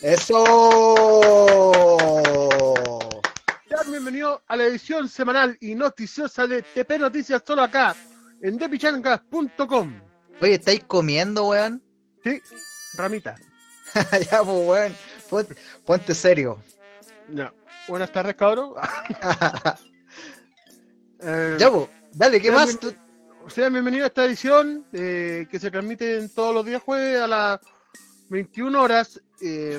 ¡Eso! Sean bienvenidos a la edición semanal y noticiosa de TP Noticias solo acá, en depichangas.com. Oye, ¿estáis comiendo, weón? Sí, ramita. ya, pues, weón. Ponte, ponte serio. Ya. Buenas tardes, cabrón. Eh, ya, pues, dale, ¿qué más? bien- Sean bienvenidos a esta edición eh, que se transmite todos los días jueves a las 21 horas eh,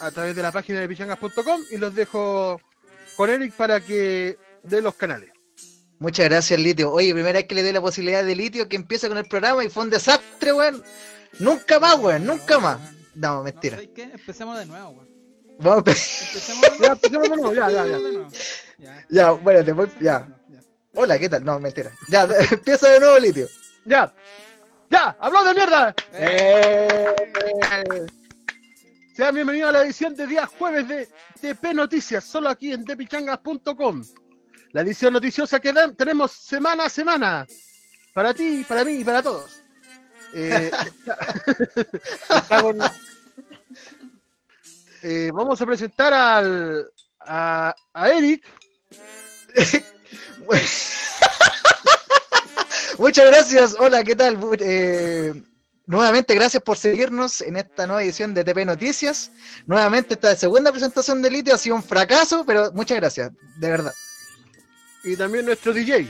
a través de la página de pichangas.com y los dejo con Eric para que dé los canales. Muchas gracias, Litio. Oye, primera vez que le doy la posibilidad de Litio que empiece con el programa y fue un desastre, weón. Nunca más, weón, nunca más. No, mentira. Empecemos de nuevo, weón. Vamos Empecemos de Ya, nuevo. empecemos de nuevo, ya, ya, ya. Empecemos de nuevo. Ya. Ya, bueno, te voy, ya. Hola, ¿qué tal? No, mentira. Ya, empieza de nuevo, Litio. Ya, ya, habló de mierda. Eh. Sean bienvenidos a la edición de día jueves de TP Noticias, solo aquí en tepichangas.com. La edición noticiosa que dan- tenemos semana a semana. Para ti, para mí y para todos. Eh, Eh, vamos a presentar al, a, a Eric. Muchas gracias. Hola, ¿qué tal? Eh, nuevamente, gracias por seguirnos en esta nueva edición de TP Noticias. Nuevamente, esta segunda presentación de Litio ha sido un fracaso, pero muchas gracias, de verdad. y también nuestro DJ,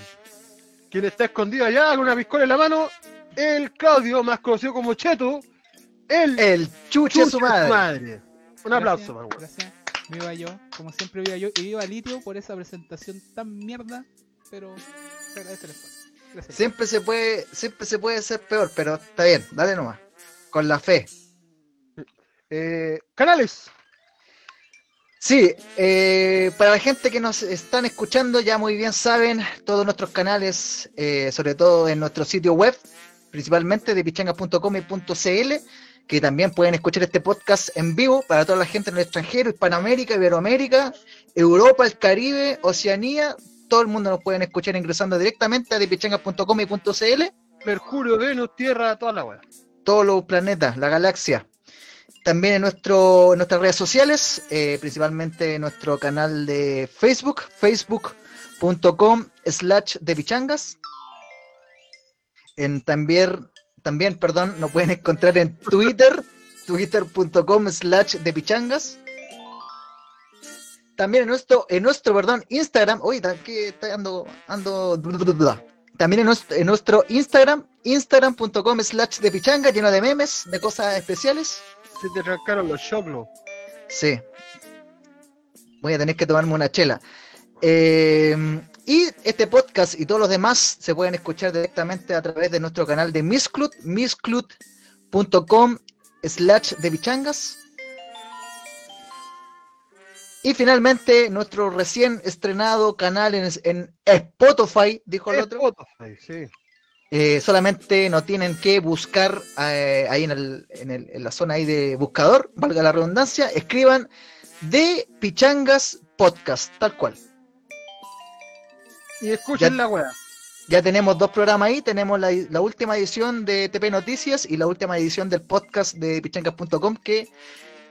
quien está escondido allá con una piscola en la mano, el Claudio, más conocido como Cheto, el El chuche Chucho su madre. Un Gracias, aplauso, para Gracias. Viva yo, como siempre viva yo. Y viva Litio por esa presentación tan mierda. Pero te agradezco el esfuerzo. Siempre se puede, siempre se puede ser peor, pero está bien, dale nomás. Con la fe. eh, Canales, Sí, eh, para la gente que nos están escuchando, ya muy bien saben todos nuestros canales, eh, sobre todo en nuestro sitio web, principalmente de pichangas.com y .cl, que también pueden escuchar este podcast en vivo para toda la gente en el extranjero, Hispanoamérica, Iberoamérica, Europa, el Caribe, Oceanía, todo el mundo nos pueden escuchar ingresando directamente a depichangas.com y .cl, Mercurio, Venus, Tierra, toda la weá. todos los planetas, la galaxia. También en, nuestro, en nuestras redes sociales, eh, principalmente en nuestro canal de Facebook, facebook.com slash de pichangas. En también, también, perdón, nos pueden encontrar en Twitter, twitter.com slash de pichangas. También en nuestro, en nuestro, perdón, Instagram, uy, que está ando, ando, también en nuestro, en nuestro Instagram, instagram.com slash de pichanga, lleno de memes, de cosas especiales. Se te arrancaron los choclos. Sí. Voy a tener que tomarme una chela. Eh, y este podcast y todos los demás se pueden escuchar directamente a través de nuestro canal de Misclut, misclut.com slash de pichangas. Y finalmente nuestro recién estrenado canal en, en Spotify, dijo el otro. Spotify, sí. Eh, solamente no tienen que buscar eh, ahí en, el- en el- en la zona ahí de buscador, valga la redundancia, escriban de Pichangas Podcast, tal cual. Y escuchen Ya- la weá. Ya tenemos dos programas ahí, tenemos la, la última edición de TP Noticias y la última edición del podcast de pichangas.com que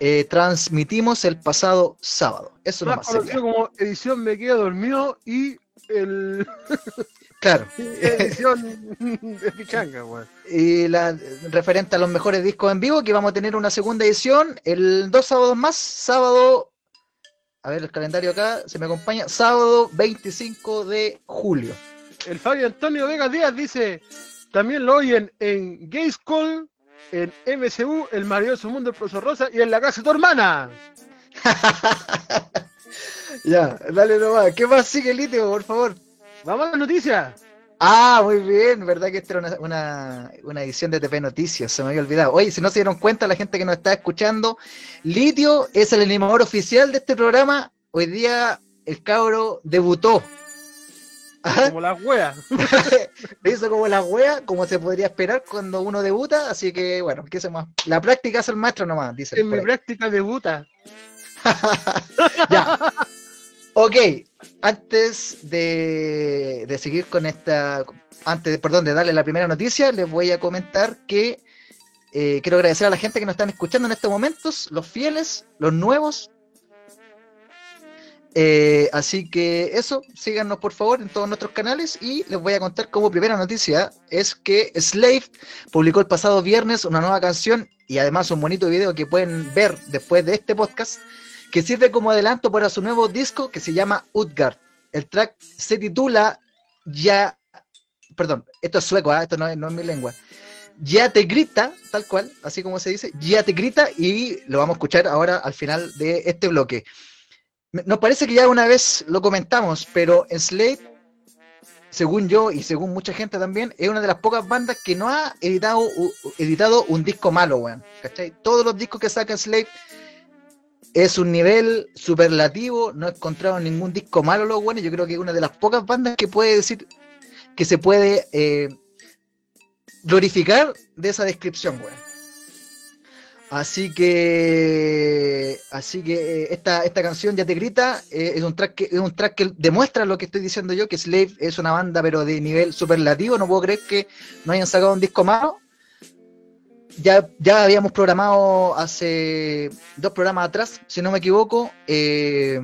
eh, transmitimos el pasado sábado. Eso Más nomás conocido sería. como edición Me Quedo Dormido y el Claro. edición de Pichanga, weón. Y la referente a los mejores discos en vivo, que vamos a tener una segunda edición el dos sábados más, sábado, a ver el calendario acá, se me acompaña, sábado 25 de julio. El Fabio Antonio Vega Díaz dice, también lo oyen en Gay School, en MCU, El Maravilloso Mundo del Profesor Rosa y en La Casa de tu Hermana. ya, dale nomás. ¿Qué más sigue, Litio, por favor? Vamos a las noticias. Ah, muy bien, verdad que esta era una, una, una edición de TP Noticias, se me había olvidado. Oye, si no se dieron cuenta, la gente que nos está escuchando, Litio es el animador oficial de este programa. Hoy día el cabro debutó. Ajá. Como las weas. Lo hizo como la wea, como se podría esperar cuando uno debuta, así que bueno, ¿qué más? La práctica es el maestro nomás, dice. En mi práctica debuta. ya. Ok, antes de, de seguir con esta, antes, perdón, de darle la primera noticia, les voy a comentar que Eh, quiero agradecer a la gente que nos están escuchando en estos momentos, los fieles, los nuevos. Eh, así que eso, síganos por favor en todos nuestros canales y les voy a contar como primera noticia es que Slave publicó el pasado viernes una nueva canción y además un bonito video que pueden ver después de este podcast que sirve como adelanto para su nuevo disco que se llama Utgard. El track se titula Ya, perdón, esto es sueco, ¿ah? esto no es, no es mi lengua. Ya te grita, tal cual, así como se dice, ya te grita y lo vamos a escuchar ahora al final de este bloque. Nos parece que ya una vez lo comentamos, pero Slade, según yo y según mucha gente también, es una de las pocas bandas que no ha editado, editado un disco malo, weón. ¿Cachai? Todos los discos que saca Slade es un nivel superlativo, no he encontrado ningún disco malo, los weones. Yo creo que es una de las pocas bandas que puede decir que se puede eh, glorificar de esa descripción, weón. Así que, así que eh, esta, esta canción ya te grita, eh, es un track que, es un track que demuestra lo que estoy diciendo yo, que Slave es una banda pero de nivel superlativo, no puedo creer que no hayan sacado un disco malo. Ya, ya habíamos programado hace dos programas atrás, si no me equivoco, eh,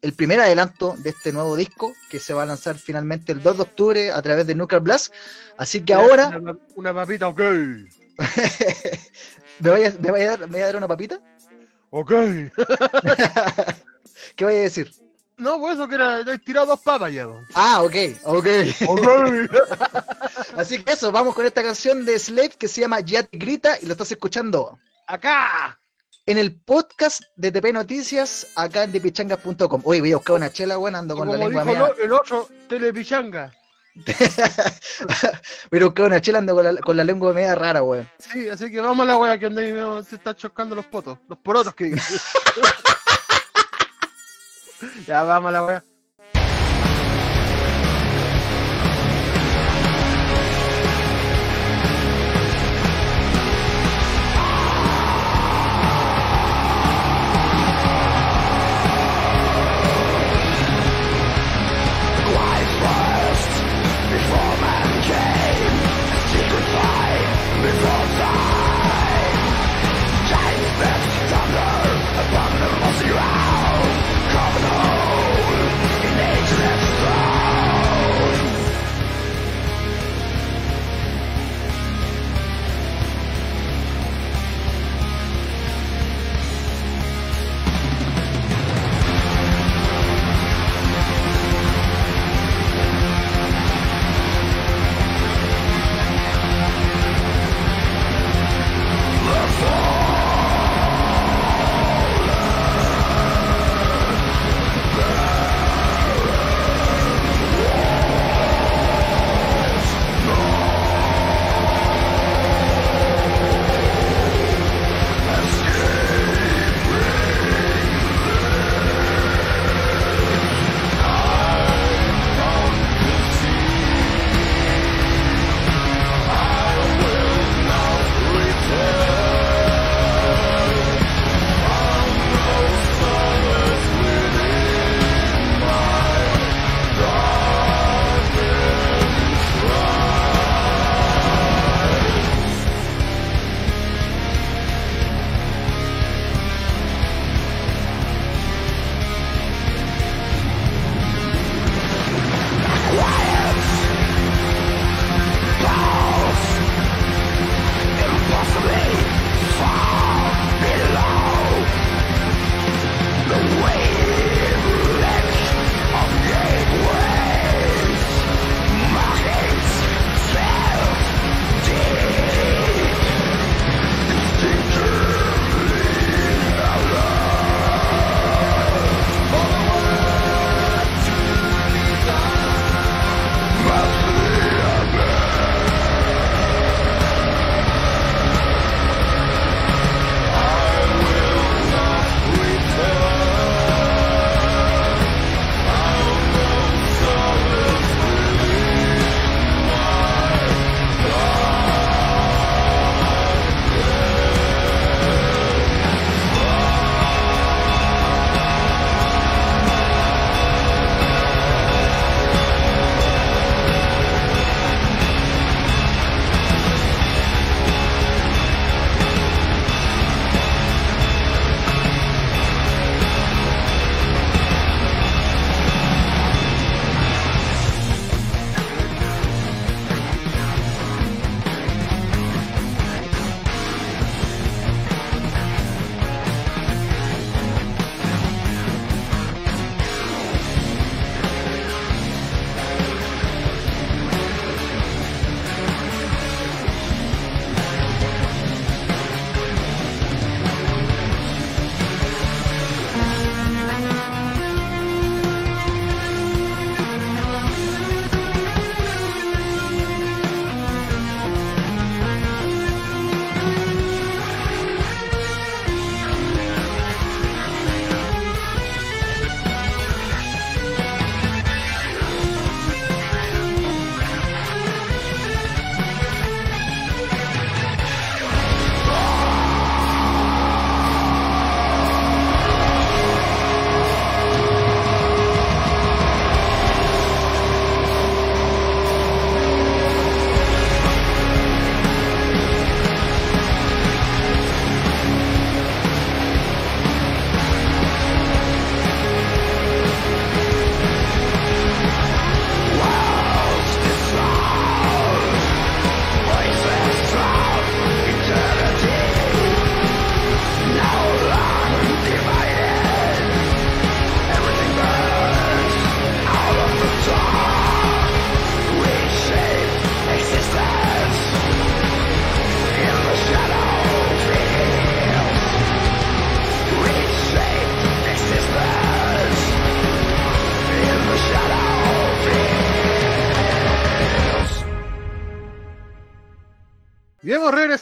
el primer adelanto de este nuevo disco que se va a lanzar finalmente el 2 de octubre a través de Nuclear Blast. Así que ahora, Una, una papita, ok. ¿me vaya, me vaya a dar, me vaya a dar una papita? Ok. ¿Qué voy a decir? No, pues eso que era, he tirado dos papas ya. ¿no? Ah, ok, ok. Ok. Así que eso, vamos con esta canción de Slave que se llama Ya te grita y lo estás escuchando Acá. en el podcast de TP Noticias acá en depichangas.com. Oye, voy a buscar una chela, bueno, ando con como la lengua dijo mía. el otro, telepichanga. A buscar una chela, ando con la, con la lengua media rara, weón. Sí, así que vamos a la wea que anda ahí, veo, se está chocando los potos. Los porotos que ya vamos a la wea.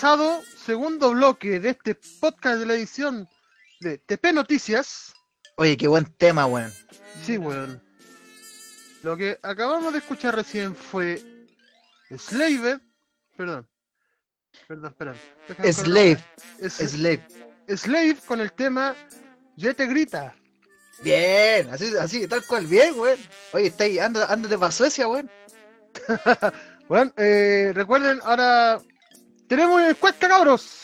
Regresado, segundo bloque de este podcast de la edición de TP Noticias. Oye, qué buen tema, weón. Sí, weón. Lo que acabamos de escuchar recién fue Slaved. Perdón. Perdón, perdón. Slave, Es, Slave. Slave con el tema Ya te grita. Bien, así, así, tal cual, bien, weón. Oye, está ahí, anda, ándate para Suecia, weón. Bueno, eh, recuerden, ahora tenemos una encuesta, cabros.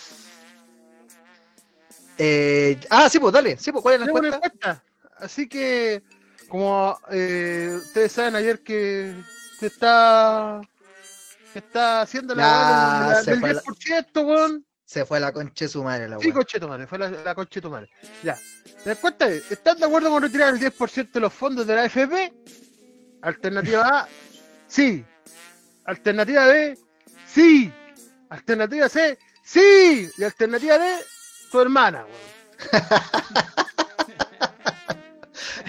Eh, ah, sí, pues dale, sí, pues ¿cuál es la encuesta? encuesta. Así que, como eh, ustedes saben ayer que se está se está haciendo la, de del fue la- 10%, weón. Se fue la concha de su madre, la Sí, weón. conche tu madre, fue la, la tu madre. Ya. La encuesta es, ¿están de acuerdo con retirar el 10% de los fondos de la AFP? Alternativa A, sí. Alternativa B, sí. Alternativa C, sí. Y alternativa D, tu hermana, weón.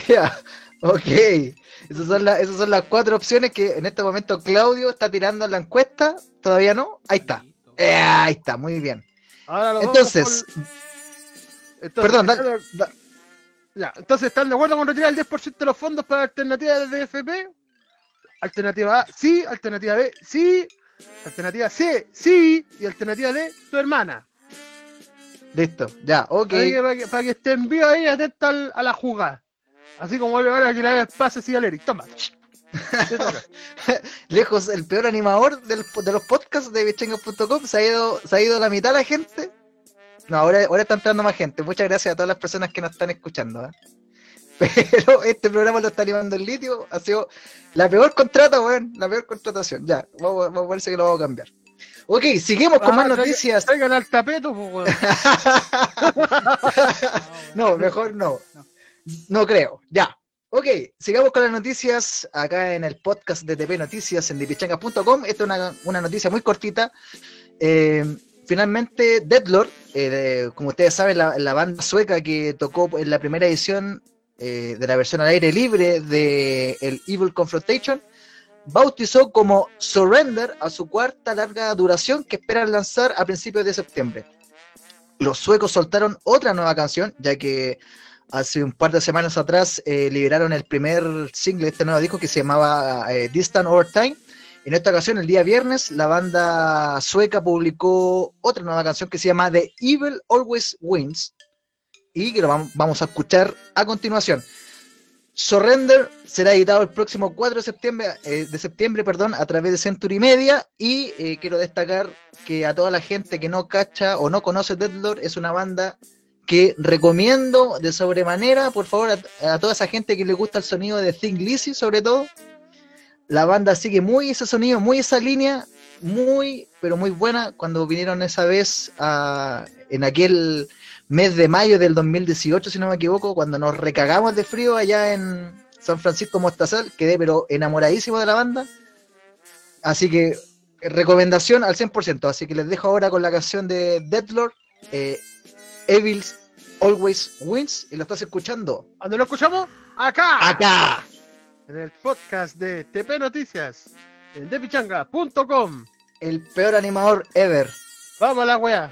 Ya, ok. Esas son, las- esas son las cuatro opciones que en este momento Claudio está tirando en la encuesta. ¿Todavía no? Ahí está. Eh, ahí está, muy bien. Ahora Entonces, por- entonces, perdón, ¿están dale, de- ya, entonces, ¿están de acuerdo con retirar el 10% de los fondos para alternativa de AFP? Alternativa A, sí. Alternativa B, sí. Alternativa C, sí. Y alternativa D, tu hermana. listo, ya, ok. Que para, que, para que estén vivos ahí, atentos al- a la jugada. Así como ahora que le hagas pase así al Eric. Toma. Lejos, el peor animador del- de los podcasts de bichenga.com se ha ido, se ha ido la mitad de la gente. No, ahora, ahora está entrando más gente. Muchas gracias a todas las personas que nos están escuchando. ¿eh? Pero este programa lo está animando el litio. Ha sido la peor contrata, weón. La peor contratación. Ya, vamos, vamos a ver si que lo vamos a cambiar. Ok, seguimos con Ah, más noticias. Traigan al tapeto, pues, weón. no, mejor no. No creo. Ya. Ok, sigamos con las noticias acá en el podcast de TP Noticias en dipichangas.com. Esta es una, una noticia muy cortita. Eh, finalmente, Deadlord, eh, como ustedes saben, la, la banda sueca que tocó en la primera edición eh, de la versión al aire libre de el Evil Confrontation, bautizó como Surrender a su cuarta larga duración que esperan lanzar a principios de septiembre. Los suecos soltaron otra nueva canción, ya que hace un par de semanas atrás eh, liberaron el primer single de este nuevo disco que se llamaba eh, Distant Over Time. En esta ocasión, el día viernes, la banda sueca publicó otra nueva canción que se llama The Evil Always Wins y que lo vam- vamos a escuchar a continuación. Surrender será editado el próximo 4 de septiembre, eh, de septiembre perdón, a través de Century Media y eh, quiero destacar que a toda la gente que no cacha o no conoce Deadlord es una banda que recomiendo de sobremanera, por favor, a, toda esa gente que le gusta el sonido de Thing Lizzy sobre todo. La banda sigue muy ese sonido, muy esa línea, muy, pero muy buena. Cuando vinieron esa vez a- en aquel mes de mayo del 2018, si no me equivoco, cuando nos recagamos de frío allá en San Francisco Mostazal, quedé pero enamoradísimo de la banda. Así que recomendación al 100%. Así que les dejo ahora con la canción de Deadlord, eh, Evils Always Wins, y lo estás escuchando ¿Dónde lo escuchamos? Acá. acá. En el podcast de TP Noticias. En depichanga.com. El peor animador ever. Vamos a la weá.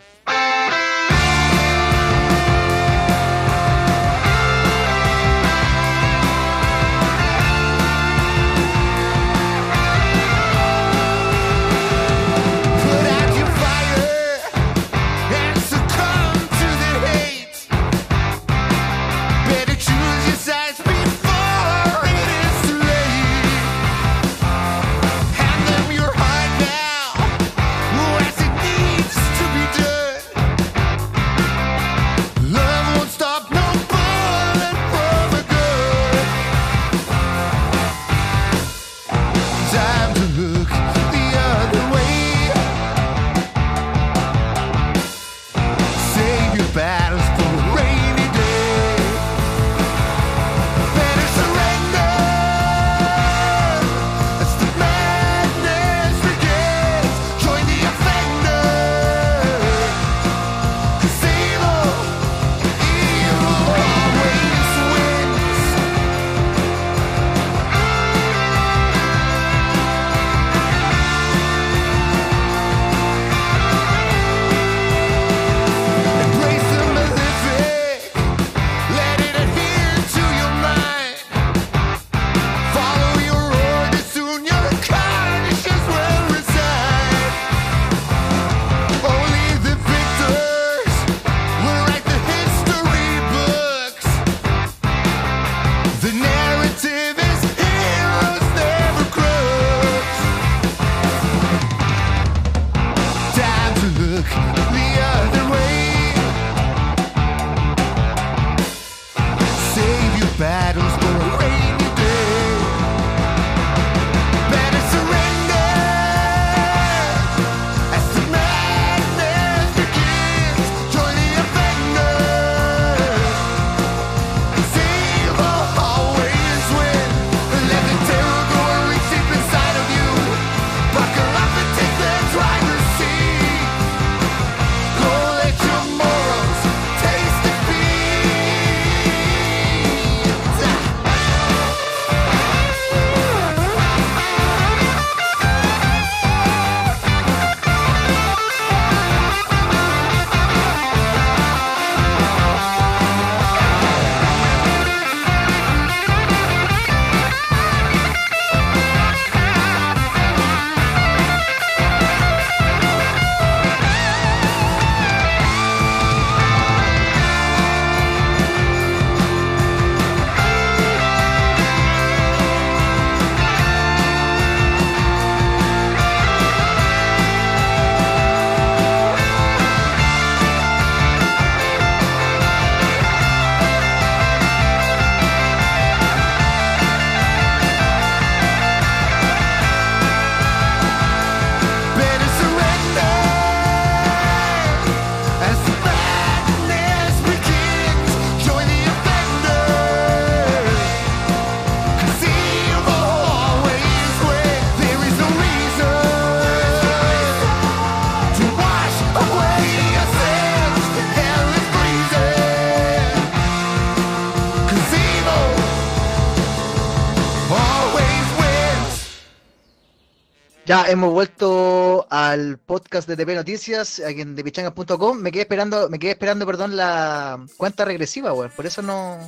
Ya hemos vuelto al podcast de TP Noticias, aquí en depichangas.com. Me quedé esperando, me quedé esperando, perdón, la cuenta regresiva, weón. Por eso no,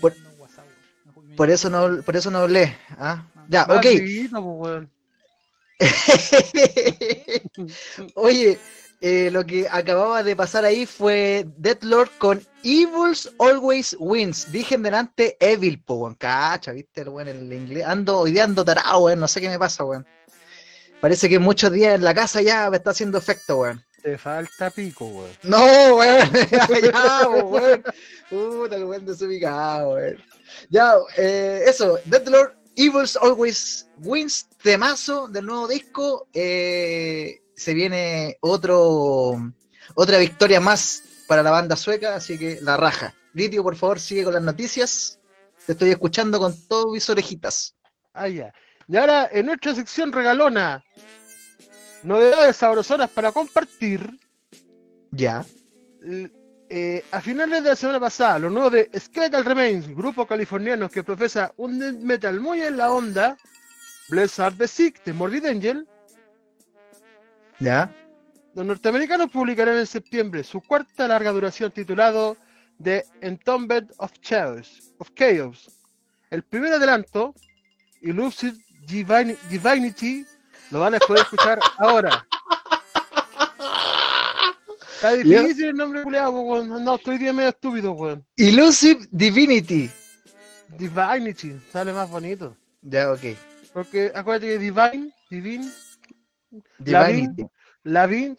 Por- eso no, por eso no hablé. ¿ah? Ya, Más ok. weón. Oye, eh, lo que acababa de pasar ahí fue Deadlord con Evils Always Wins. Dije en delante Evil, po, weón. Cacha, viste, el weón, el inglés. Ando, hoy día ando tarado, weón. No sé qué me pasa, weón. Parece que muchos días en la casa ya me está haciendo efecto, weón. Te falta pico, weón. No, weón. ya, weón. Puta, el weón desubicado, weón. Ya, eh, eso, Deadlord, Evils Always Wins, temazo del nuevo disco. eh, se viene otro, otra victoria más para la banda sueca, así que la raja. Litio, por favor, sigue con las noticias. Te estoy escuchando con todas mis orejitas. Ah, ya. Y ahora, en nuestra sección regalona, novedades sabrosonas para compartir. Ya. eh, a finales de la semana pasada, lo nuevo de Skeletal Remains, grupo californiano que profesa un metal muy en la onda, Blizzard the Sick de Morbid Angel, Ya. Los norteamericanos publicarán en septiembre su cuarta larga duración titulado The Entombed of Chaos, of Chaos. El primer adelanto, Divini- Divinity, lo van a poder escuchar ahora. Está difícil el nombre culiado, weón. No, estoy día medio estúpido, weón. Illusive Divinity. Divinity, sale más bonito. Ya, ok. Porque acuérdate que Divine, Divine, Divinity. Lavin,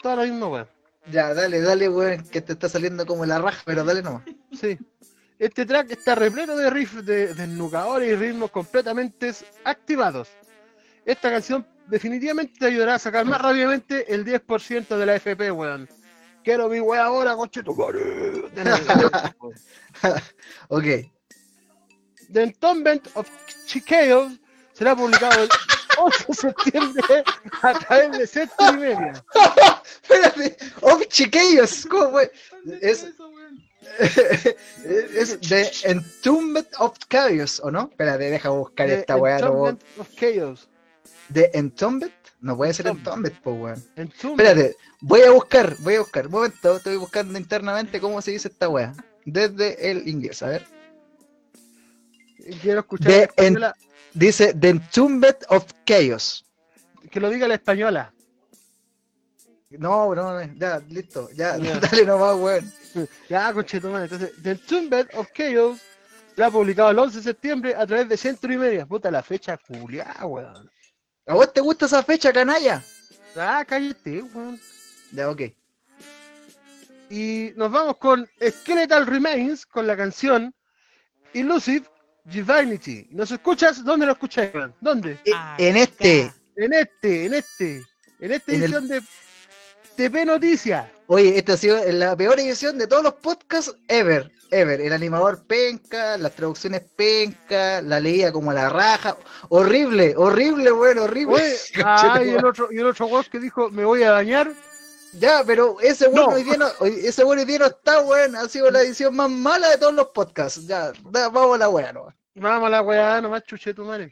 todo lo mismo, weón. Ya, dale, dale, weón, que te está saliendo como la raja, pero dale nomás. Sí. Este track está repleto de riffs de desnucadores y ritmos completamente activados. Esta canción definitivamente te ayudará a sacar más rápidamente el 10% de la FP, weón. Quiero mi weón ahora, coche tu. Ok. The Entombment of Chicago será publicado el 8 de septiembre a través de Sector y Media. Espérate, of chiquillos, ¿cómo fue? Es- es The Entombed of Chaos, ¿o no? Espérate, deja buscar The esta weá. no- Entombment of Chaos. The Entombed? No puede ser Entombed. Po, weón. Entombment. Espérate, voy a buscar, voy a buscar. Un momento, estoy buscando internamente cómo se dice esta weá. Desde el inglés, a ver. Quiero escuchar la Dice The Entombed of Chaos. que lo diga la española. No, no, ya, listo, ya, Ya. dale nomás, weón. Ya, conchetumare. Entonces, The Entombment of Chaos será publicado el 11 de septiembre a través de Centro y Media. Puta la fecha culiada, weón. ¿A vos te gusta esa fecha, canalla? Ah, cállate, weón. Ya, ok. Y nos vamos con Skeletal Remains con la canción Illusive Divinity. ¿Nos escuchas? ¿Dónde lo escuchas, weón? ¿Dónde? E- En este, En este, en este, en esta En el- edición de TP Noticias. Oye, esta ha sido la peor edición de todos los podcasts ever. Ever. El animador penca, las traducciones penca, la leía como a la raja. Horrible, horrible, bueno, horrible. Oye, ah, y el otro, y el otro weón que dijo, me voy a bañar. Ya, pero ese bueno No. hoy día no, hoy- ese bueno hoy día no está, weón. Ha sido la edición más mala de todos los podcasts. Ya, da- vamos a la weá, no. Vamos a la weá, nomás chuche tu madre.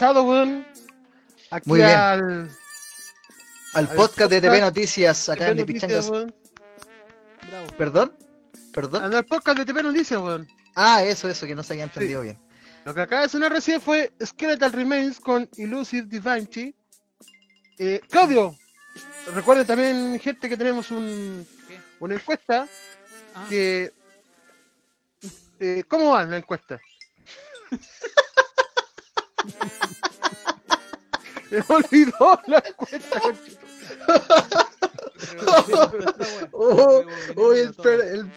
Regresado, weón. Aquí Muy bien. al. Al podcast de TV Noticias, acá en TV De Noticias. Bravo. ¿Perdón? ¿Perdón? Al podcast de TV Noticias, weón. Ah, eso, eso, que no se había entendido bien. Lo que acaba de sonar recién fue Skeletal Remains con Illusive Divinity. Eh, Claudio, recuerden también, gente, que tenemos un, una encuesta. Ah, Que, eh, ¿Cómo va la encuesta? Me olvidó la encuesta. conchito. Oh, oh, espera, el,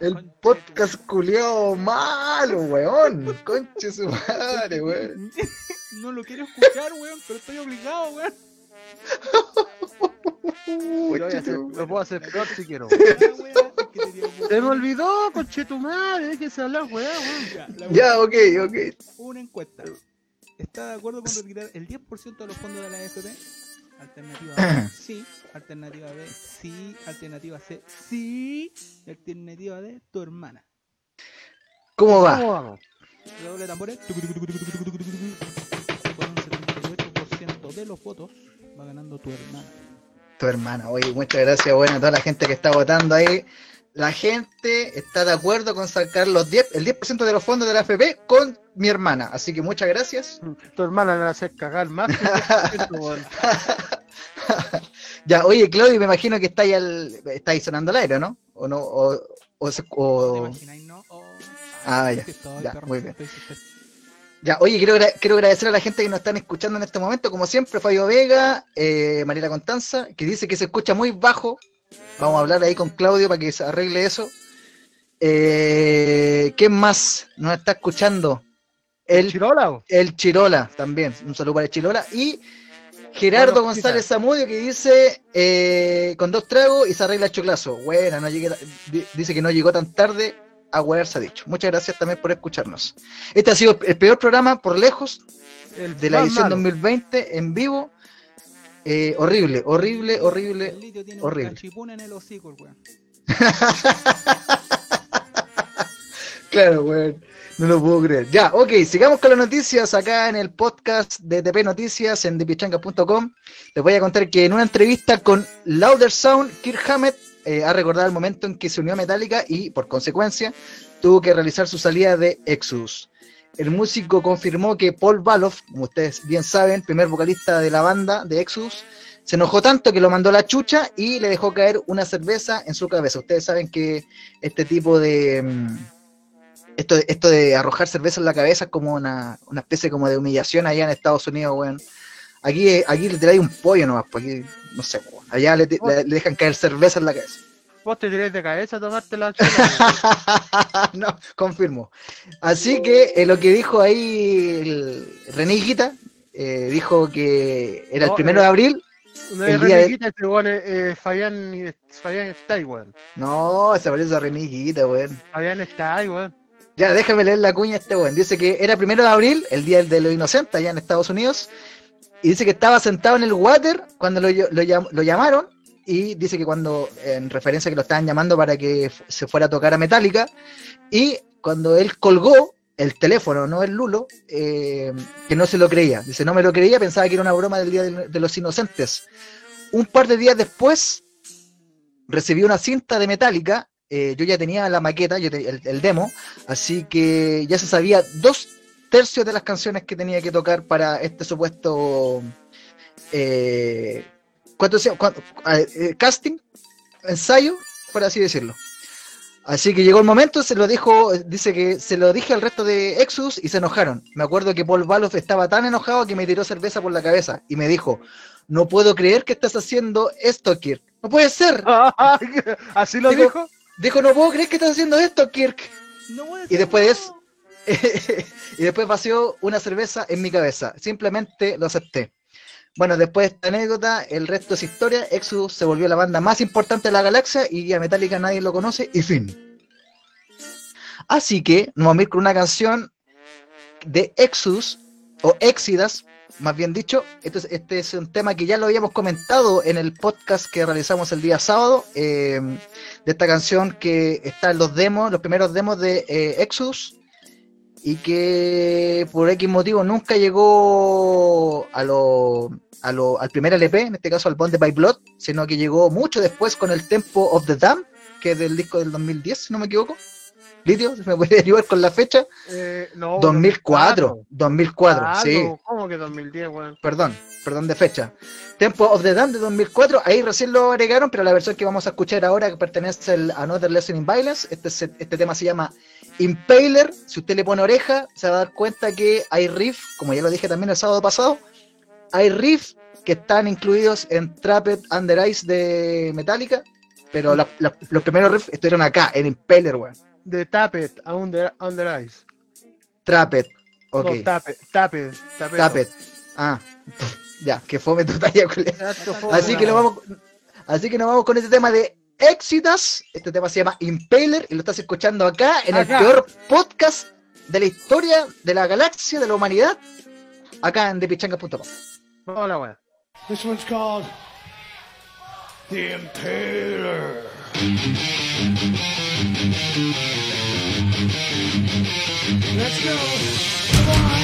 el podcast culiao malo, weón. Conche su madre, weón. No lo quiero escuchar, weón, pero estoy obligado, weón. Uy, Lo, voy a hacer- chuchu. lo puedo hacer peor si quiero. Se me olvidó, conchetumadre, déjese hablar, weón. Ya, ok, ok. una encuesta. ¿Está de acuerdo con retirar el 10% de los fondos de la AFP? Alternativa A, sí. Alternativa B, sí. Alternativa C, sí. Y alternativa D, tu hermana. ¿Cómo va? ¿Cómo vamos? Redoble de tambores. Con un 78% de los votos va ganando tu hermana. Tu hermana, oye, muchas gracias, bueno, a toda la gente que está votando ahí. La gente está de acuerdo con sacar los 10, el 10% de los fondos de la AFP con mi hermana. Así que muchas gracias. Tu hermana le va a hacer cagar más que el 10%, weón. Ya, oye, Claudio, me imagino que está ahí, al, está ahí sonando el aire, ¿no? ¿O no? ¿O, o se- ¿Te o- imagináis, no? Oh, Ah, ya, ya, muy bien. Ya, oye, quiero, quiero agradecer a la gente que nos están escuchando en este momento, como siempre, Fabio Vega, eh, Mariela Constanza, que dice que se escucha muy bajo. Vamos a hablar ahí con Claudio para que se arregle eso. Eh, ¿Quién más nos está escuchando? El, ¿Chirola? o? el Chirola también, un saludo para el Chirola. Y Gerardo Bueno, González Zamudio que dice eh, con dos tragos y se arregla el choclazo. Buena, no llegué, dice que no llegó tan tarde a ha dicho. Muchas gracias también por escucharnos. Este ha sido el peor programa por lejos El de la edición malo. 2020 en vivo. Eh, horrible, horrible, horrible. El litio tiene horrible. un en el hocico, weón. Claro, weón. No lo puedo creer. Ya, ok, sigamos con las noticias acá en el podcast de TP Noticias en depichanga.com. Les voy a contar que en una entrevista con Louder Sound, Kirk Hammett eh, ha recordado el momento en que se unió a Metallica y, por consecuencia, tuvo que realizar su salida de Exodus. El músico confirmó que Paul Baloff, como ustedes bien saben, primer vocalista de la banda de Exodus, se enojó tanto que lo mandó a la chucha y le dejó caer una cerveza en su cabeza. Ustedes saben que este tipo de... mm, esto, esto de arrojar cerveza en la cabeza es como una, una especie como de humillación allá en Estados Unidos, weón. Aquí, aquí le tiráis un pollo nomás, pues aquí, no sé, weón. Allá le, le- le dejan caer cerveza en la cabeza. Vos te tirás de cabeza a tomarte la chela. no, confirmo. Así que eh, lo que dijo ahí el René Higuita, eh, dijo que era el No, primero eh, de abril. Una El de día de- este Fabián, Fabián Stay, weón. No, se parece a René Higuita, weón. Fabián Stay, weón. Ya, déjame leer la cuña este weón. Dice que era primero de abril, el día de los inocentes, allá en Estados Unidos. Y dice que estaba sentado en el water cuando lo, lo llam- lo llamaron. Y dice que cuando, en referencia a que lo estaban llamando para que se fuera a tocar a Metallica. Y cuando él colgó el teléfono, no el Lulo, eh, que no se lo creía. Dice, no me lo creía, pensaba que era una broma del Día de, los Inocentes. Un par de días después, recibí una cinta de Metallica. eh, yo ya tenía la maqueta, yo te- el demo, así que ya se sabía dos tercios de las canciones que tenía que tocar para este supuesto eh, ¿cuánto cuánto- eh, eh, casting, ensayo, por así decirlo. Así que llegó el momento, se lo dijo, dice que se lo dije al resto de Exodus y se enojaron. Me acuerdo que Paul Baloff estaba tan enojado que me tiró cerveza por la cabeza y me dijo, no puedo creer que estás haciendo esto, Kirk. No puede ser. ¿Así lo dijo? Dijo, no puedo creer que estás haciendo esto, Kirk. No Y después y después vació una cerveza en mi cabeza. Simplemente lo acepté. Bueno, después de esta anécdota, el resto es historia. Exodus se volvió la banda más importante de la galaxia y a Metallica nadie lo conoce y fin. Así que nos vamos a ir con una canción de Exodus o Exidas, más bien dicho. Este es, un tema que ya lo habíamos comentado en el podcast que realizamos el día sábado. eh, de esta canción que está en los demos, los primeros demos de eh, Exodus. Y que por X motivo nunca llegó a lo, a lo- al primer LP, en este caso al Bond by Blood, sino que llegó mucho después con el Tempo of the Dam, que es del disco del 2010, si no me equivoco. Litio, ¿me puede ayudar con la fecha? Eh, no, 2004, 2004, Ah, sí. no, ¿Cómo que 2010, weón? perdón, perdón de fecha. Tempo of the Damned de 2004, ahí recién lo agregaron, pero la versión que vamos a escuchar ahora que pertenece al Another Lesson in Violence, este, este tema se llama Impaler, si usted le pone oreja, se va a dar cuenta que hay riff, como ya lo dije también el sábado pasado, hay riff que están incluidos en Trapped Under Ice de Metallica, pero la- la- los primeros riffs estuvieron acá, en Impaler, weón. De Tappet a Under, under Ice. Trapped, ok, No, Tappet. Trapped, ah, ya, que fome tu talla, Así que nos vamos, así que nos vamos con este tema de Éxitas. Este tema se llama Impaler y lo estás escuchando acá en Acá. el peor podcast de la historia de la galaxia, de la humanidad, acá en thepichangas.com. Vamos a la weá. This one's called The Impaler. Let's go. Come on.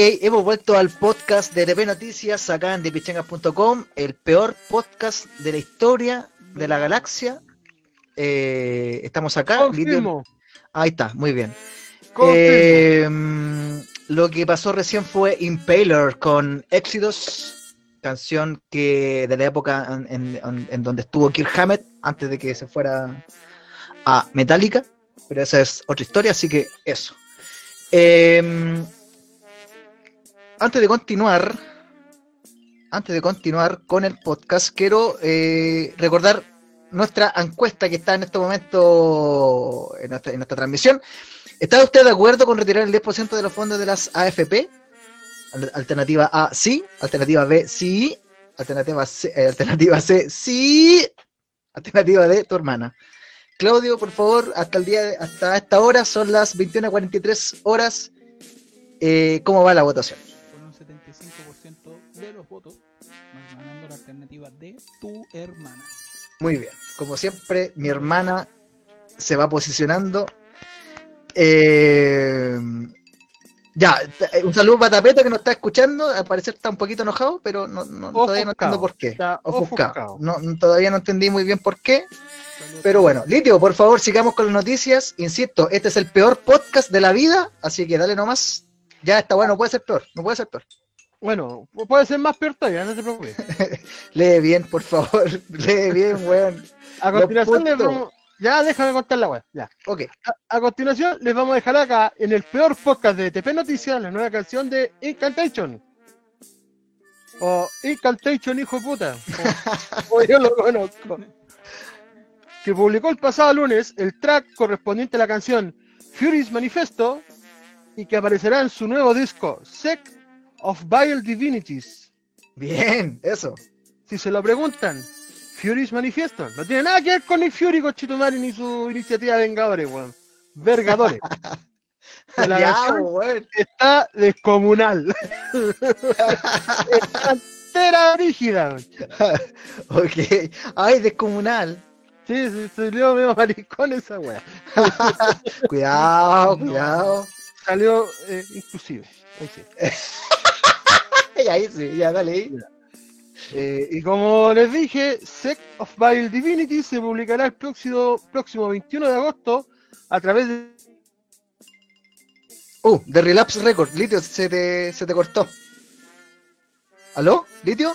Hemos vuelto al podcast de TP Noticias acá en depichangas.com, el peor podcast de la historia de la galaxia. Eh, estamos acá. Confirmo. Ahí está, muy bien. Eh, lo que pasó recién fue Impaler con Exodus, canción que de la época en, en- en- en donde estuvo Kirk Hammett antes de que se fuera a Metallica, pero esa es otra historia, así que eso. Eh, antes de continuar, antes de continuar con el podcast, quiero eh, recordar nuestra encuesta que está en este momento en nuestra, transmisión. ¿Está usted de acuerdo con retirar el 10% de los fondos de las AFP? Al- Alternativa A, sí. Alternativa B, sí. Alternativa C, eh, alternativa C sí. Alternativa D, tu hermana. Claudio, por favor, hasta el día de- hasta esta hora son las 21.43 horas. Eh, ¿Cómo va la votación? Con un 75% de los votos, nos ganando la alternativa de tu hermana. Muy bien. Como siempre, mi hermana se va posicionando. Eh, ya, t- un saludo para Tapeta que nos está escuchando. Al parecer está un poquito enojado, pero no, no- todavía no entiendo por qué. Está Ofuscado. ofuscado. No, no- todavía no entendí muy bien por qué. Pero bueno, Litio, por favor, sigamos con las noticias. Insisto, este es el peor podcast de la vida, así que dale nomás. Ya está bueno, puede ser peor, no puede ser peor. Bueno, pu- puede ser más peor todavía, no te preocupes. Lee bien, por favor. Lee bien, weón. A continuación les vamos... Ya, déjame contar la web. Ya. Ok. A, a continuación les vamos a dejar acá, en el peor podcast de TP Noticias, la nueva canción de Incantation. O Incantation, hijo de puta. O, o yo lo conozco. Que publicó el pasado lunes el track correspondiente a la canción Fury's Manifesto y que aparecerá en su nuevo disco, Sect of Vile Divinities. Bien, eso. Si se lo preguntan, Fury's Manifiesto. No tiene nada que ver con Nick Fury, con Chitumari, ni su iniciativa de Vengadores, weón. Vergadores. La ya, está descomunal. está entera rígida. Ok. Ay, descomunal. Sí, sí, salió medio maricón esa weá. Cuidado, cuidado. Salió eh, inclusive. Ahí sí, ya dale. ahí. Eh, y como les dije, Sect of Vile Divinity se publicará el próximo, próximo 21 de agosto a través de Uh, de Relapse Record. Litio, se te, se te cortó. ¿Aló? ¿Litio?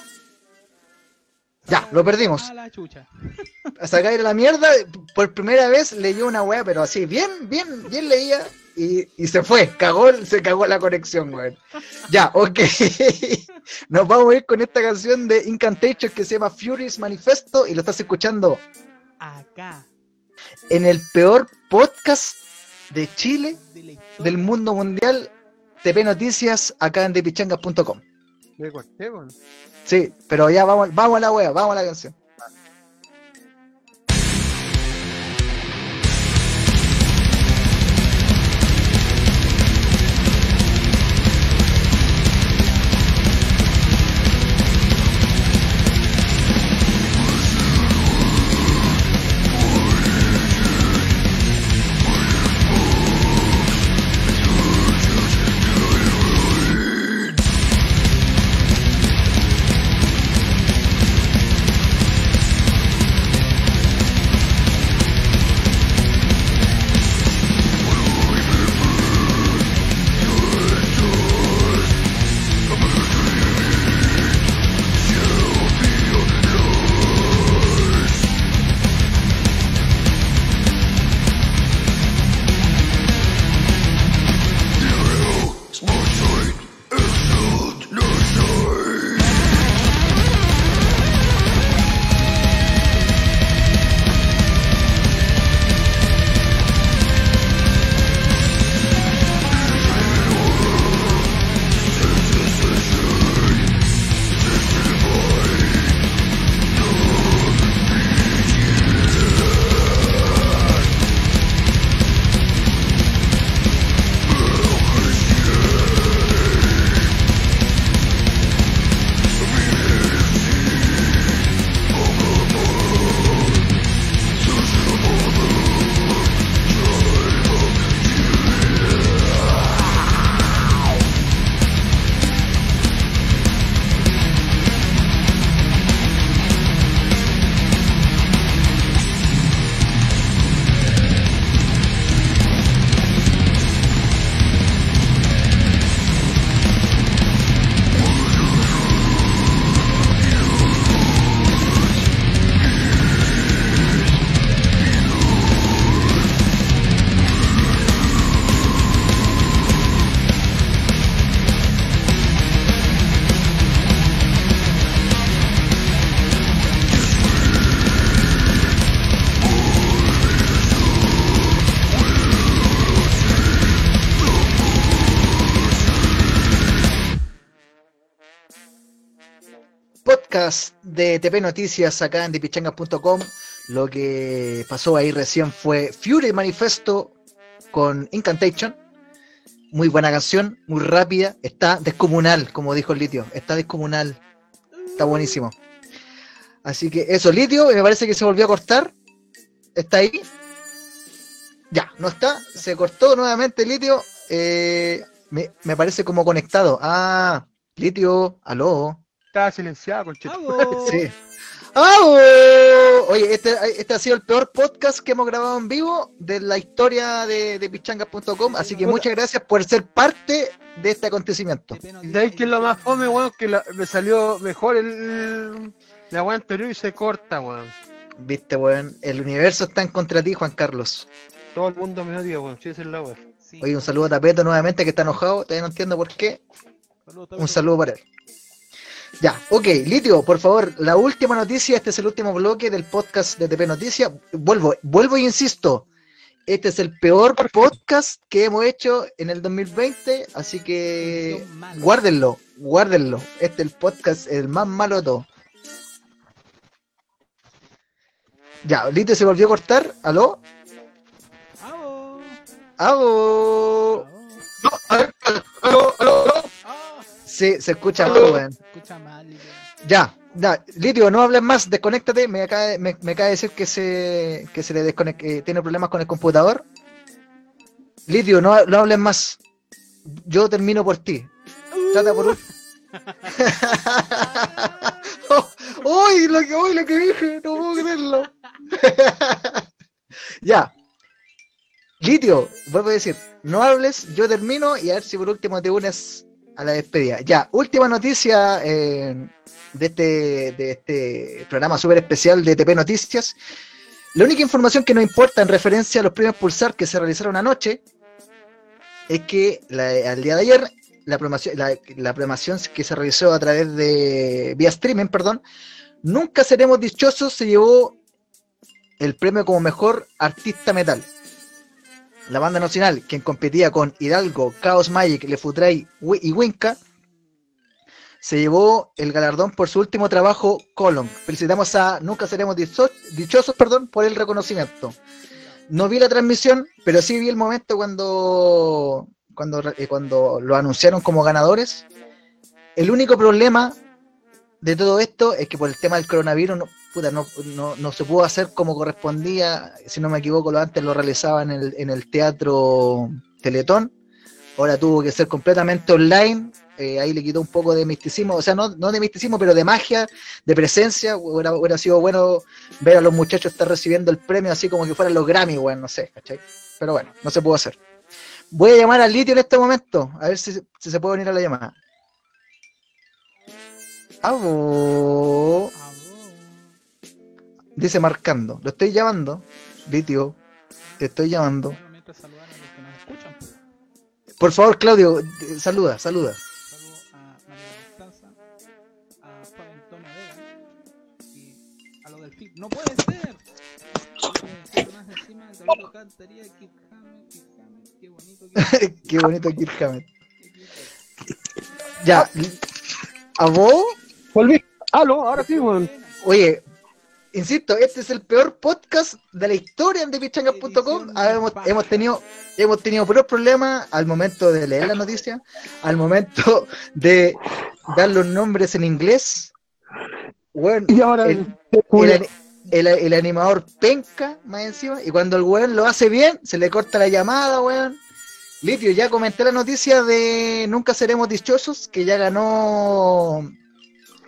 Ya, lo perdimos. A la chucha. La mierda, por primera vez leyó una weá, pero así, bien, bien, bien leía. Y, y se fue, cagó, se cagó la conexión, weón. Ya, ok. Nos vamos a ir con esta canción de Incantation que se llama Furious Manifesto y lo estás escuchando Acá, en el peor podcast de Chile, de del mundo mundial, TP Noticias, acá en depichangas.com. Corté, weón. Sí, pero ya vamos, vamos a la wea, vamos a la canción. De TP Noticias acá en dipichangas.com. Lo que pasó ahí recién fue Fury Manifesto con Incantation. Muy buena canción, muy rápida. Está descomunal, como dijo el litio. Está descomunal. Está buenísimo. Así que eso, litio, me parece que se volvió a cortar. ¿Está ahí? Ya, no está. Se cortó nuevamente litio. Eh, me, me parece como conectado. Ah, litio, aló. Estaba silenciado. ¡Bravo! Sí. ¡Au! Oye, este, este ha sido el peor podcast que hemos grabado en vivo de la historia de, de pichangas.com, así que muchas gracias por ser parte de este acontecimiento. TP ¿Y Noticias. sabéis que es lo más fome, weón? Que la- me salió mejor el, la weá anterior y se corta, weón. Viste, weón, el universo está en contra de ti, Juan Carlos. Todo el mundo me odia, weón. Sí, es la. Sí. Oye, un saludo a Tapeto nuevamente que está enojado, todavía no entiendo por qué. Un saludo para él. Ya, ok, Litio, por favor, la última noticia, este es el último bloque del podcast de TP Noticias. Vuelvo, vuelvo y insisto, este es el peor podcast que hemos hecho en el 2020, así que guárdenlo, guárdenlo. Este es el podcast el más malo de todos. Ya, Litio se volvió a cortar, ¿aló? ¡Bravo! ¡Hago! ¡Bravo! Sí, se escucha mal, weón. Se escucha mal, Lidia. Ya, ya, Litio, no hables más, desconéctate. Me acaba, de- me, me acaba de decir que se, que se le desconect, eh, tiene problemas con el computador. Litio, no, no hables más. Yo termino por ti. Trata por un. oh, ¡Uy! Lo que, uy, lo que dije, no puedo creerlo. ya. Litio, vuelvo a decir, no hables, yo termino y a ver si por último te unes a la despedida. Ya, última noticia eh, de, este, de este programa súper especial de TP Noticias. La única información que nos importa en referencia a los premios Pulsar que se realizaron anoche es que la- al día de ayer la programación, la, la programación que se realizó a través de vía streaming, perdón, Nunca Seremos Dichosos se llevó el premio como mejor artista metal. La banda nacional, quien competía con Hidalgo, Chaos Magic, Le Futray y Winca, se llevó el galardón por su último trabajo, Colon. Felicitamos a Nunca Seremos Dicho- Dichosos perdón, por el reconocimiento. No vi la transmisión, pero sí vi el momento cuando, cuando, eh, cuando lo anunciaron como ganadores. El único problema de todo esto es que por el tema del coronavirus puta, no, no- no se pudo hacer como correspondía. Si no me equivoco, lo antes lo realizaban en el, en el teatro Teletón. Ahora tuvo que ser completamente online. eh, ahí le quitó un poco de misticismo, o sea, no, no de misticismo, pero de magia, de presencia. Hubiera, sido bueno ver a los muchachos estar recibiendo el premio así como que fueran los Grammy, bueno, no sé, ¿cachai? Pero bueno, no se pudo hacer. Voy a llamar al litio en este momento, a ver si, si se puede venir a la llamada. ¡Aló! Dice marcando. Lo estoy llamando. Litio, te estoy llamando. Por favor, Claudio, eh, saluda, saluda. Saludo a María Constanza, a Fabián Antonio Vega y a lo del FIP. ¡No puede ser! Qué bonito Kirk Hammett. Ya, ¿a vos? Volví. Aló, ahora sí, weón. Oye, insisto, este es el peor podcast de la historia en thepichangas.com. Ah, Hemos, hemos tenido, hemos tenido puros problemas al momento de leer la noticia, al momento de dar los nombres en inglés. Bueno, Y ahora el, el- el animador penca más encima, y cuando el weón lo hace bien, se le corta la llamada, weón. Litio, ya comenté la noticia de Nunca Seremos Dichosos, que ya ganó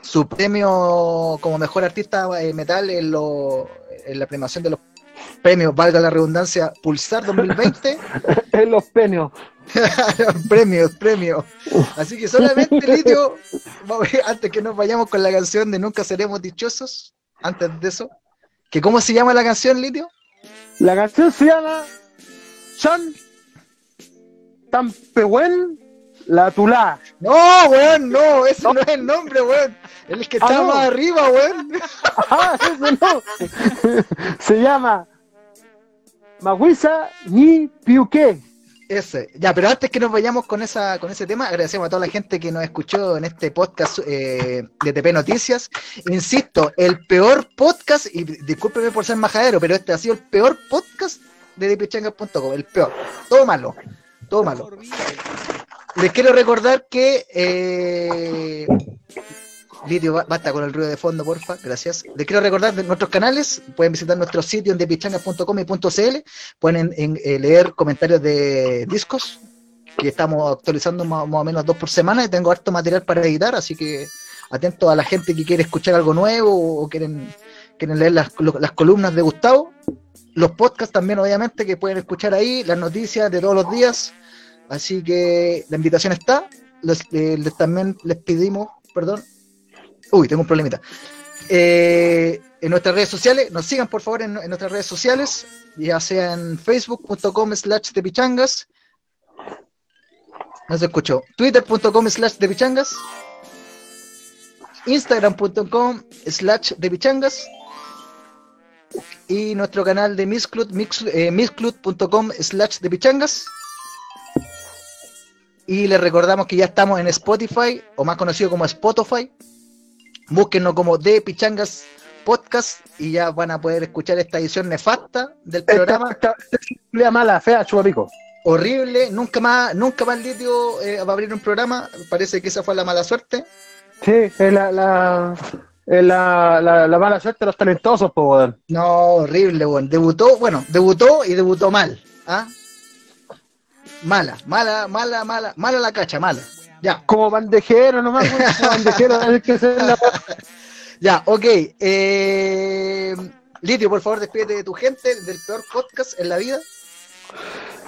su premio como mejor artista eh, metal en, lo- en la premiación de los premios, valga la redundancia, Pulsar 2020. en los penios. premios, premios. Así que solamente, Litio, antes que nos vayamos con la canción de Nunca Seremos Dichosos, antes de eso, que ¿cómo se llama la canción, Litio? La canción se llama Chan Tampehuen La Tulá. No, weón, no, ese no es el nombre, weón. El que Ah, está no. más arriba, weón. Ah, ese no. se llama Maguisa Ni Piuque. Ese. Ya, pero antes que nos vayamos con esa con ese tema, agradecemos a toda la gente que nos escuchó en este podcast eh, de TP Noticias. Insisto, el peor podcast, y discúlpeme por ser majadero, pero este ha sido el peor podcast de dpchangas.com, el peor. Todo malo, todo malo. Les quiero recordar que. Eh... Lidio, ba- basta con el ruido de fondo, porfa, gracias. Les quiero recordar de nuestros canales, pueden visitar nuestro sitio en depichangas.com y .cl, pueden en- eh, leer comentarios de discos, que estamos actualizando más, o menos dos por semana, y tengo harto material para editar, así que atento a la gente que quiere escuchar algo nuevo o quieren, leer las, las columnas de Gustavo. Los podcasts también, obviamente, que pueden escuchar ahí, las noticias de todos los días. Así que la invitación está. Eh, también les pedimos, perdón. Uy, tengo un problemita. Eh, en nuestras redes sociales, nos sigan por favor en, nuestras redes sociales, ya sea en facebook.com slash de pichangas. No se escuchó. Twitter.com slash de pichangas. Instagram.com slash de pichangas. Y nuestro canal de mix, eh, slash de pichangas. Y les recordamos que ya estamos en Spotify, o más conocido como Spotify. Búsquennos como de Pichangas Podcast y ya van a poder escuchar esta edición nefasta del programa. Esta, esta, mala, fea, chupapico. Horrible, nunca más, nunca más Litio eh, va a abrir un programa. Parece que esa fue la mala suerte. Sí, es la, la, la, la, la mala suerte de los talentosos, po. No, horrible, weón. Debutó, bueno, debutó y debutó mal. ¿ah? Mala, mala, mala, mala, mala la cacha, mala. Ya, Como bandejero nomás. Como bandejero, hay que ser la ya, ok. Eh, Litio, por favor, despídete de tu gente, del peor podcast en la vida.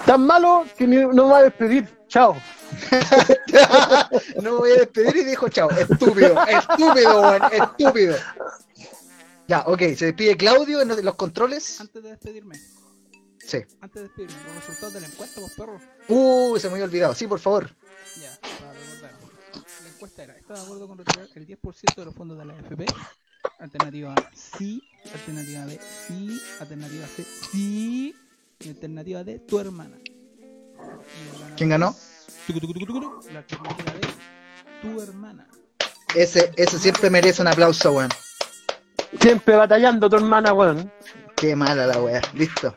tan malo que ni- no me va a despedir. Chao. no me voy a despedir y dijo chao. Estúpido, estúpido, weón, estúpido. Ya, ok, se despide Claudio en los controles. Antes de despedirme, Sí. antes de despedirme, los resultados de la encuesta, vos perro. Uy, se me había olvidado. Sí, por favor. Ya, para recordar. La encuesta era, ¿está de acuerdo con retirar el 10% de los fondos de la AFP? Alternativa A, sí. Alternativa B, sí. Alternativa C, sí. Y alternativa D, tu hermana. ¿Quién ganó? La alternativa D, tu hermana. Ese, ese siempre merece un aplauso, weón. Siempre batallando tu hermana, weón. Qué mala la weá. Listo.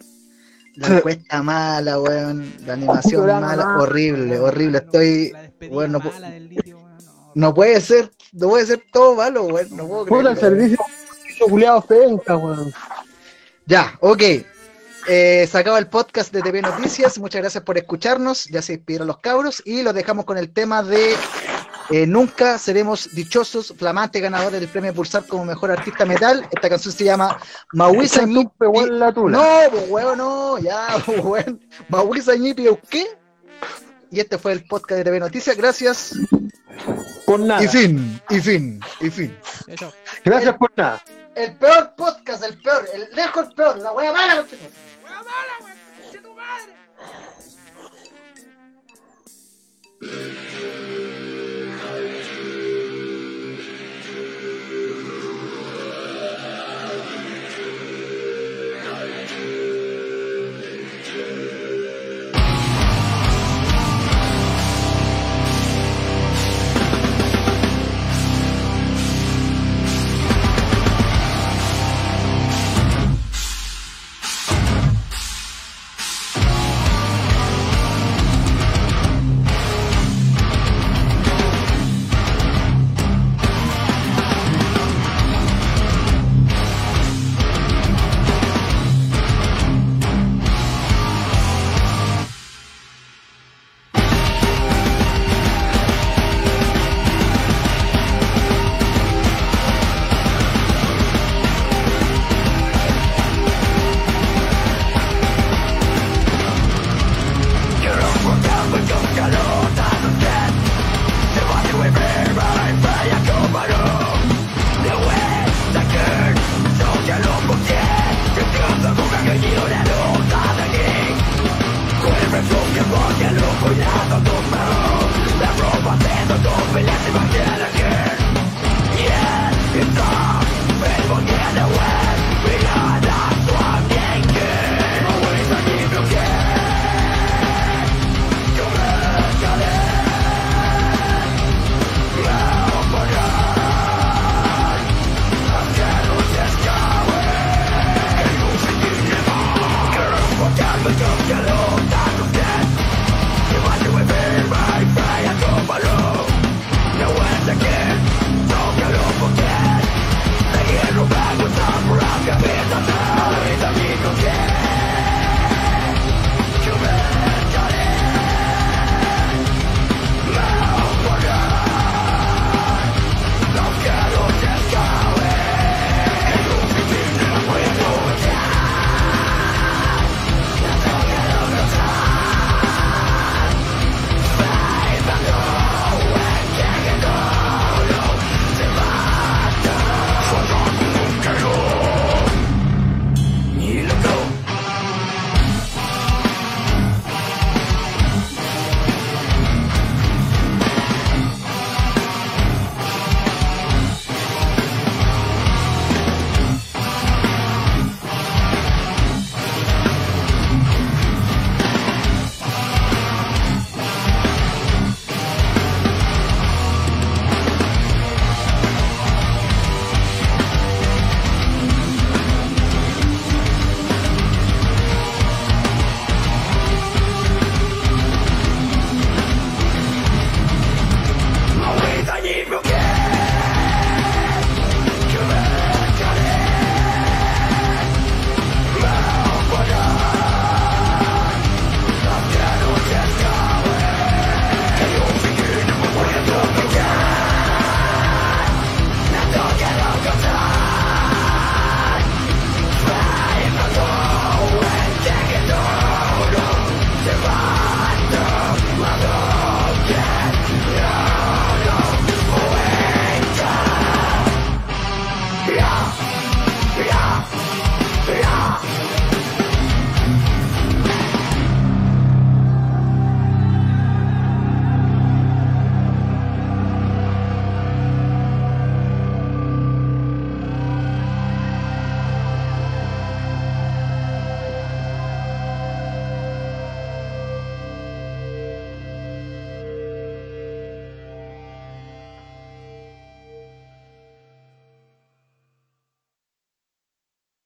La encuesta mala, weón. La animación mala. Horrible, horrible. Estoy. Bueno, no, mala del litio, weón, no. puede ser. No puede ser todo malo, weón. No puedo Puta creerlo, el servicio, servicio culiado penca, weón. Ya, ok. Eh, se acaba el podcast de TV Noticias. Muchas gracias por escucharnos. Ya se despidieron los cabros. Y los dejamos con el tema de eh, nunca seremos dichosos, flamantes ganadores del premio Pulsar como mejor artista metal. Esta canción se llama Mauisa Ñipi. No, pues huevo, no, ya, pues, weón. Mauisa Ñipi, ¿qué? Y este fue el podcast de TV Noticias. Gracias. Por nada. Y fin, y fin, y fin. Gracias por nada. El peor podcast, el peor, el lejos peor, la wea mala, porque... wea mala, wea, tu madre.